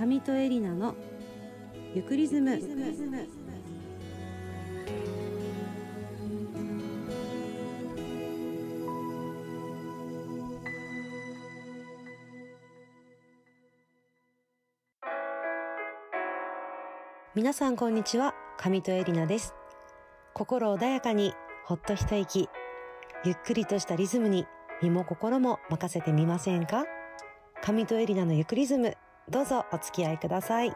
上戸エリナのゆくリズム。皆さんこんにちは。上戸エリナです。心穏やかにほっと一息。ゆっくりとしたリズムに身も心も任せてみませんか？上戸エリナのゆくリズム。どうぞお付き合いください。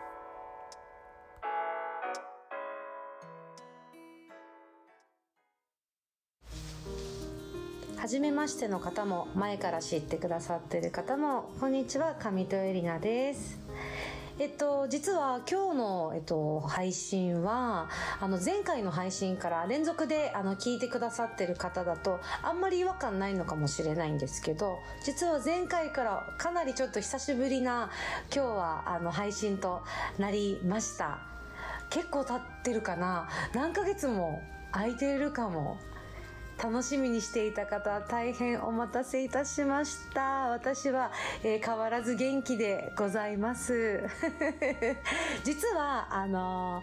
初めましての方も前から知ってくださっている方もこんにちは上戸エリナです。えっと、実は今日の、えっと、配信は、あの、前回の配信から連続で、あの、聞いてくださってる方だと、あんまり違和感ないのかもしれないんですけど、実は前回からかなりちょっと久しぶりな、今日は、あの、配信となりました。結構経ってるかな？何ヶ月も空いてるかも。楽しみにしていた方大変お待たせいたしました。私は、えー、変わらず元気でございます。実はあの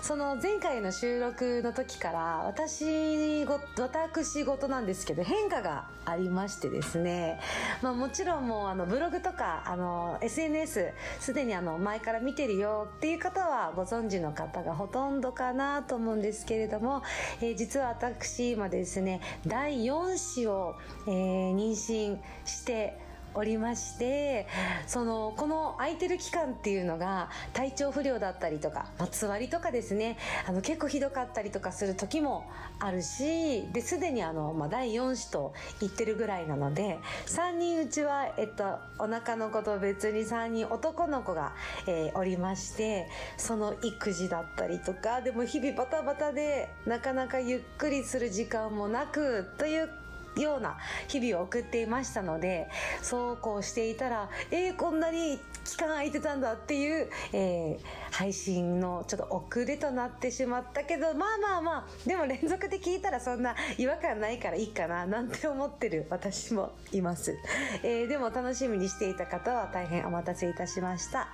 ー、その前回の収録の時から私ご私事なんですけど変化がありましてですね、まあ、もちろんもうあのブログとかあの SNS すでにあの前から見てるよっていう方はご存知の方がほとんどかなと思うんですけれども、えー、実は私今ですねね第4子を、えー、妊娠しておりましてそのこの空いてる期間っていうのが体調不良だったりとか、まあ、つわりとかですねあの結構ひどかったりとかする時もあるしですでにあの、まあ、第4子と言ってるぐらいなので3人うちは、えっと、お腹の子と別に3人男の子が、えー、おりましてその育児だったりとかでも日々バタバタでなかなかゆっくりする時間もなくというような日々を送っていましたのでそうこうしていたらえー、こんなに期間空いてたんだっていう、えー、配信のちょっと遅れとなってしまったけどまあまあまあでも連続で聞いたらそんな違和感ないからいいかななんて思ってる私もいます、えー、でも楽しみにしていた方は大変お待たせいたしました、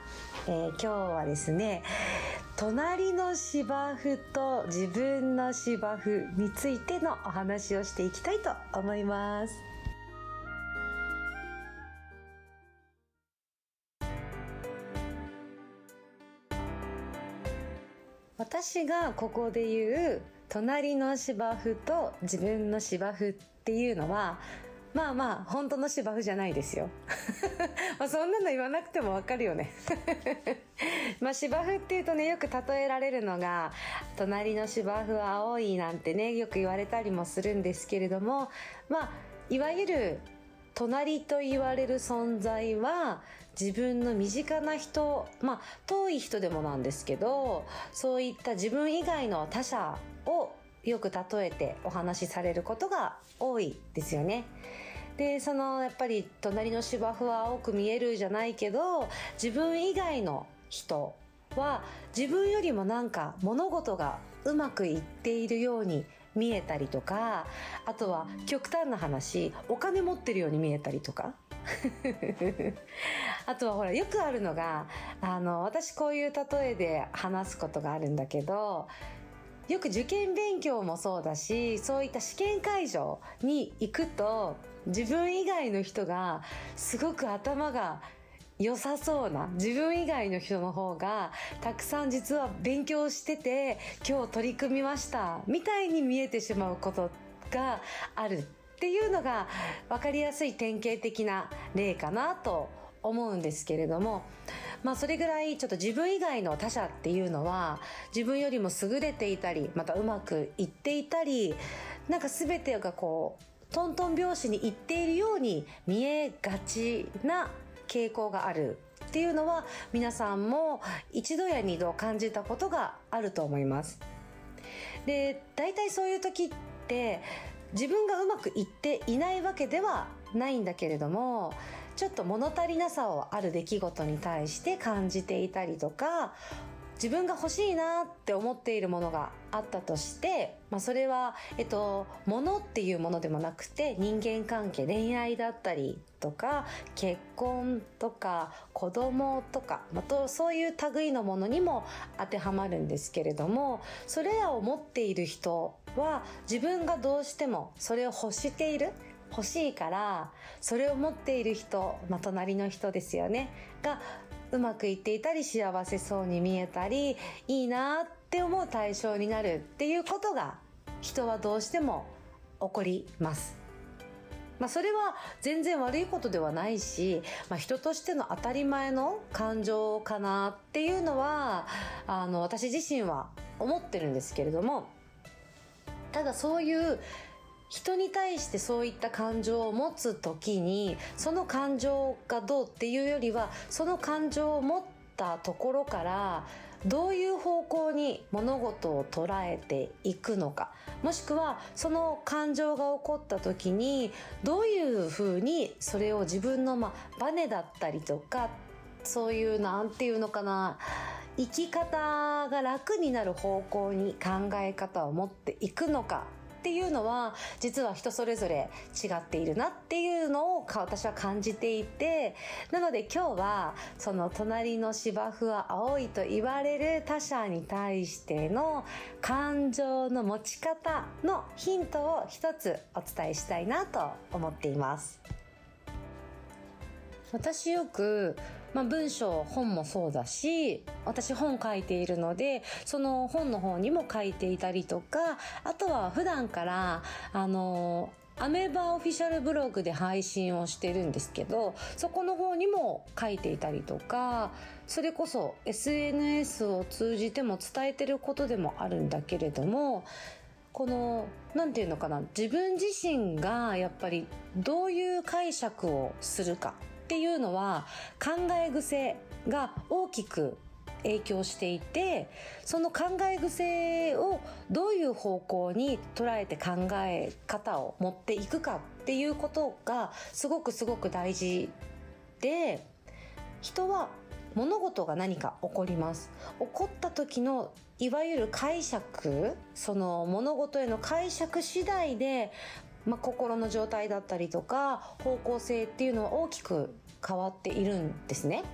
え、今日はですね隣の芝生と自分の芝生についてのお話をしていきたいと思います。私がここで言う隣の芝生と自分の芝生っていうのはまあまあ本当の芝生じゃないですよ まあそんなの言わなくてもわかるよね まあ芝生っていうとねよく例えられるのが隣の芝生は青いなんてねよく言われたりもするんですけれどもまあいわゆる隣と言われる存在は自分の身近な人まあ遠い人でもなんですけどそういった自分以外の他者をよく例えてお話しされることが多いですよね。でそのやっぱり隣の芝生は青く見えるじゃないけど自分以外の人は自分よりもなんか物事がうまくいっているように見えたりとかあとは極端な話お金持ってるように見えたりとか。あとはほらよくあるのがあの私こういう例えで話すことがあるんだけどよく受験勉強もそうだしそういった試験会場に行くと自分以外の人がすごく頭が良さそうな自分以外の人の方がたくさん実は勉強してて今日取り組みましたみたいに見えてしまうことがあるっていうのが分かりやすい典型的な例かなと思うんですけれどもまあそれぐらいちょっと自分以外の他者っていうのは自分よりも優れていたりまたうまくいっていたりなんか全てがこうトントン拍子にいっているように見えがちな傾向があるっていうのは皆さんも一度や二度感じたことがあると思います。で大体そういう時って自分がうまくいっていないわけではないんだけれどもちょっと物足りなさをある出来事に対して感じていたりとか自分が欲しいなって思っているものがあったとして、まあ、それは、えっと、物っていうものでもなくて人間関係恋愛だったりとか結婚とか子供とか、まあ、そういう類のものにも当てはまるんですけれどもそれらを持っている人は自分がどうしてもそれを欲している欲しいからそれを持っている人、まあ、隣の人ですよねがうまくいっていたり幸せそうに見えたりいいなって思う対象になるっていうことが人はどうしても起こります。まあ、それは全然悪いことではないし、まあ、人としての当たり前の感情かなっていうのはあの私自身は思ってるんですけれどもただそういう人に対してそういった感情を持つ時にその感情がどうっていうよりはその感情を持ったところからどういう方向に物事を捉えていくのか。もしくはその感情が起こった時にどういうふうにそれを自分のまあバネだったりとかそういうなんていうのかな生き方が楽になる方向に考え方を持っていくのか。っていうのは実は人それぞれ違っているなっていうのを私は感じていてなので今日はその隣の芝生は青いと言われる他者に対しての感情の持ち方のヒントを一つお伝えしたいなと思っています。私よくまあ、文章本もそうだし私本書いているのでその本の方にも書いていたりとかあとは普段からあのアメーバオフィシャルブログで配信をしてるんですけどそこの方にも書いていたりとかそれこそ SNS を通じても伝えてることでもあるんだけれどもこの何て言うのかな自分自身がやっぱりどういう解釈をするか。っていうのは考え癖が大きく影響していてその考え癖をどういう方向に捉えて考え方を持っていくかっていうことがすごくすごく大事で人は物事が何か起こります。起こった時のいわゆる解釈その物事への解釈次第でまあ、心の状態だったりとか方向性っていうのは大きく変わっているんですね。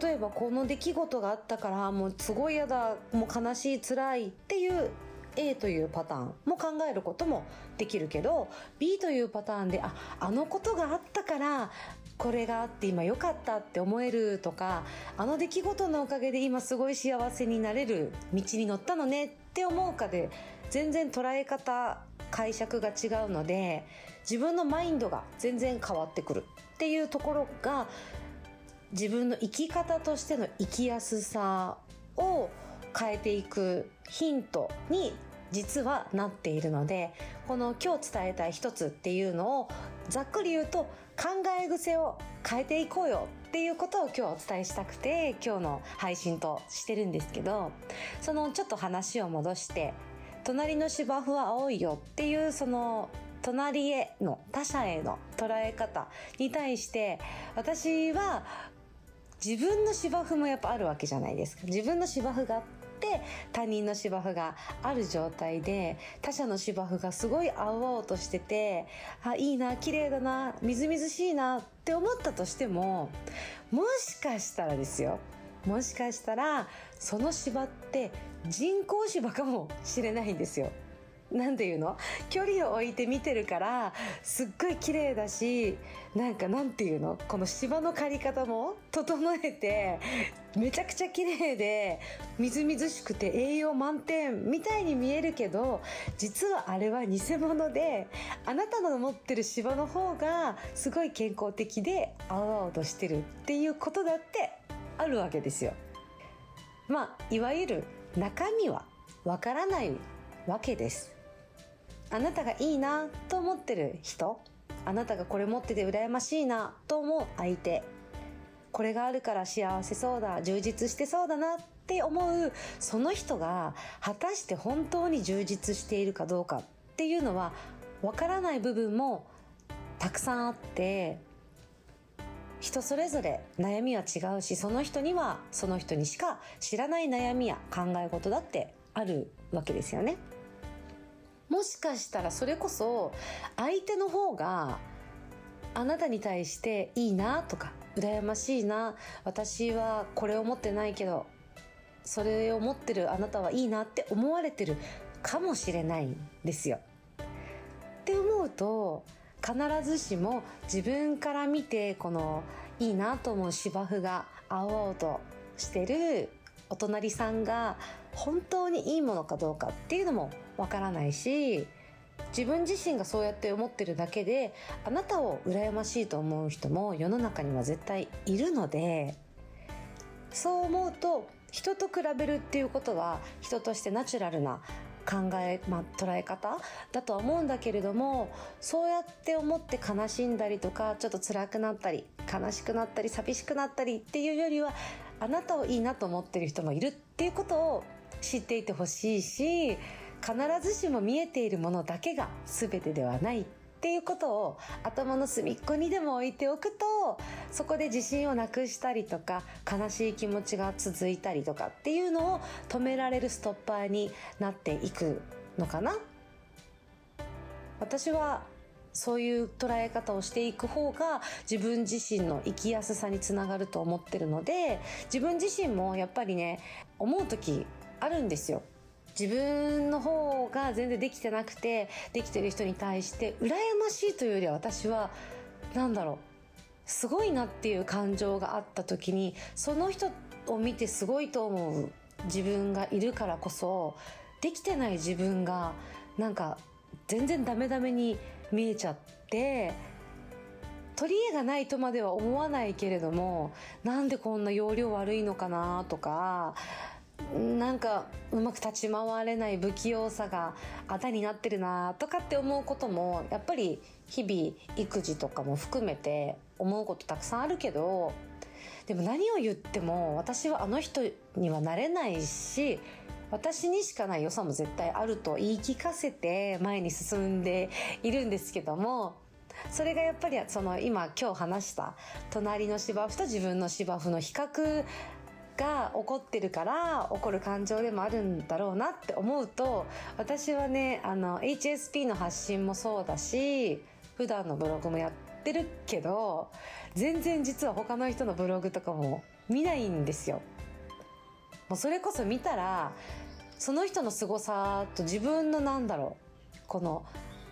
例えばこの出来事があったからもうすごい嫌だもう悲しい辛いっていう A というパターンも考えることもできるけど B というパターンでああのことがあったからこれがあって今良かったって思えるとかあの出来事のおかげで今すごい幸せになれる道に乗ったのねって思うかで全然捉え方解釈が違うので自分のマインドが全然変わってくるっていうところが自分の生き方としての生きやすさを変えていくヒントに実はなっているのでこの今日伝えたい一つっていうのをざっくり言うと考え癖を変えていこうよっていうことを今日お伝えしたくて今日の配信としてるんですけどそのちょっと話を戻して隣の芝生は青いよっていうその隣への他者への捉え方に対して私は自分の芝生もやっぱあるわけじゃないですか。自分の芝生があって他人の芝生がある状態で他者の芝生がすごい青々としててあいいな綺麗だなみずみずしいなって思ったとしてももしかしたらですよ。もしかしたらその芝って人工芝かもしれないんですよ。なんていうの？距離を置いて見てるからすっごい綺麗だしなんかなんていうの？この芝の刈り方も整えてめちゃくちゃ綺麗でみずみずしくて栄養満点みたいに見えるけど実はあれは偽物であなたの持ってる芝の方がすごい健康的で青々としてるっていうことだってあるわけですよ。まあいわゆる中身はわからないわけです。あなたがいいなと思ってる人あなたがこれ持ってて羨ましいなと思う相手これがあるから幸せそうだ充実してそうだなって思うその人が果たして本当に充実しているかどうかっていうのはわからない部分もたくさんあって人それぞれ悩みは違うしその人にはその人にしか知らない悩みや考え事だってあるわけですよね。もしかしたらそれこそ相手の方があなたに対していいなとか羨ましいな私はこれを持ってないけどそれを持ってるあなたはいいなって思われてるかもしれないんですよ。って思うと必ずしも自分から見てこのいいなと思う芝生が青々としてるお隣さんが本当にいいものかどうかっていうのもわからないし自分自身がそうやって思ってるだけであなたを羨ましいと思う人も世の中には絶対いるのでそう思うと人と比べるっていうことは人としてナチュラルな考え、まあ、捉え方だとは思うんだけれどもそうやって思って悲しんだりとかちょっと辛くなったり悲しくなったり寂しくなったりっていうよりはあなたをいいなと思ってる人もいるっていうことを知っていてほしいし必ずしも見えているものだけが全てではないっっていうことを頭の隅っこにでも置いておくとそこで自信をなくしたりとか悲しい気持ちが続いたりとかっていうのを止められるストッパーになっていくのかな。私はそういう捉え方をしていく方が自分自身の生きやすさにつながると思ってるので自分自身もやっぱりね思う時あるんですよ。自分の方が全然できてなくてできてる人に対して羨ましいというよりは私は何だろうすごいなっていう感情があった時にその人を見てすごいと思う自分がいるからこそできてない自分がなんか全然ダメダメに見えちゃって取り柄がないとまでは思わないけれどもなんでこんな容量悪いのかなとかなんかうまく立ち回れない不器用さがあだになってるなとかって思うこともやっぱり日々育児とかも含めて思うことたくさんあるけどでも何を言っても私はあの人にはなれないし私にしかない良さも絶対あると言い聞かせて前に進んでいるんですけどもそれがやっぱりその今今日話した隣の芝生と自分の芝生の比較が起こってるから起こる感情でもあるんだろうなって思うと私はねあの HSP の発信もそうだし普段のブログもやってるけど全然実は他の人のブログとかも見ないんですよ。もうそれこそ見たらその人の凄さと自分のなんだろうこの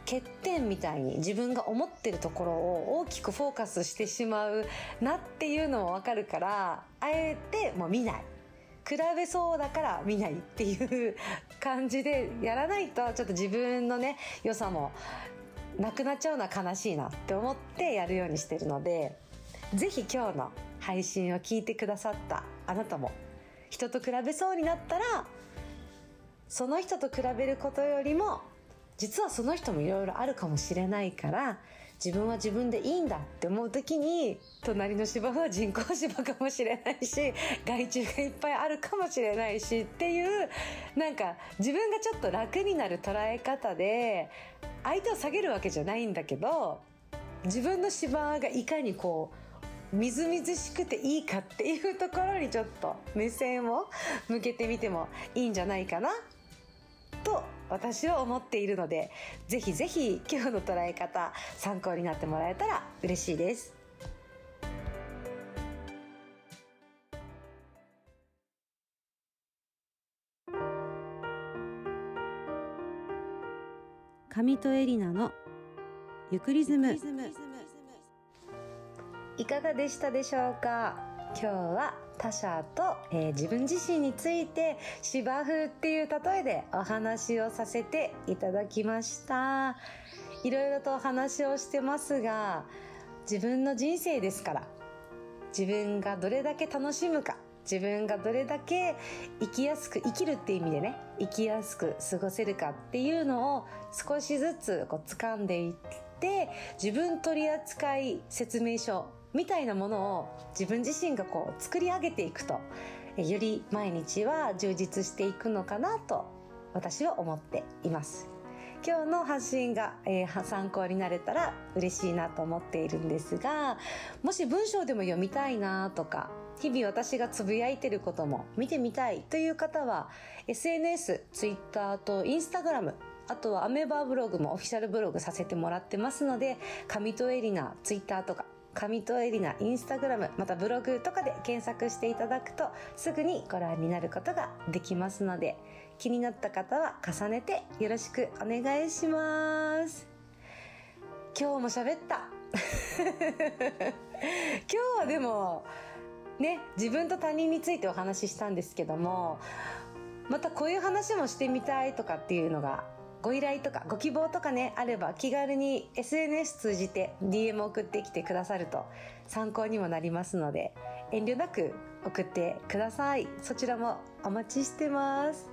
欠点みたいに自分が思ってるところを大きくフォーカスしてしまうなっていうのもわかるからあえてもう見ない。比べそうだから見ないっていう感じでやらないとちょっと自分のね良さもなくなっちゃうのは悲しいなって思ってやるようにしてるので是非今日の配信を聞いてくださったあなたも人と比べそうになったらその人と比べることよりも実はその人もいろいろあるかもしれないから自分は自分でいいんだって思う時に隣の芝生は人工芝かもしれないし害虫がいっぱいあるかもしれないしっていうなんか自分がちょっと楽になる捉え方で相手を下げるわけじゃないんだけど自分の芝がいかにこうみずみずしくていいかっていうところにちょっと目線を向けてみてもいいんじゃないかなと私は思っているのでぜひぜひ今日の捉え方参考になってもらえたら嬉しいです。上戸エリナのゆくリズム。いかがでしたでしょうか？今日は他者と、えー、自分自身について芝生っていう例えでお話をさせていただきました。いろいろとお話をしてますが自分の人生ですから自分がどれだけ楽しむか自分がどれだけ生きやすく生きるって意味でね生きやすく過ごせるかっていうのを少しずつこう掴んでいって自分取扱説明書みたいなものを自分自身がこう作り上げていくと。より毎日は充実していくのかなと私は思っています。今日の発信が、えー参考になれたら嬉しいなと思っているんですが、もし文章でも読みたいなとか、日々私がつぶやいてることも見てみたいという方は、SNS、Twitter と Instagram、あとはアメーバーブログもオフィシャルブログさせてもらってますので、上戸エリナ、Twitter とか、上戸エリナ、インスタグラム、またブログとかで検索していただくと、すぐにご覧になることができますので、気になった方は重ねてよろしくお願いします。今日も喋った。今日はでも、ね、自分と他人についてお話ししたんですけども、またこういう話もしてみたいとかっていうのがご依頼とかご希望とかねあれば気軽に SNS 通じて DM 送ってきてくださると参考にもなりますので遠慮なく送ってください。そちらもお待ちしてます。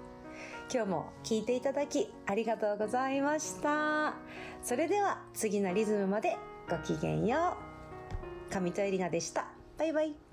今日も聞いていただきありがとうございました。それでは次のリズムまでごきげんよう。上戸エリナでした。バイバイ。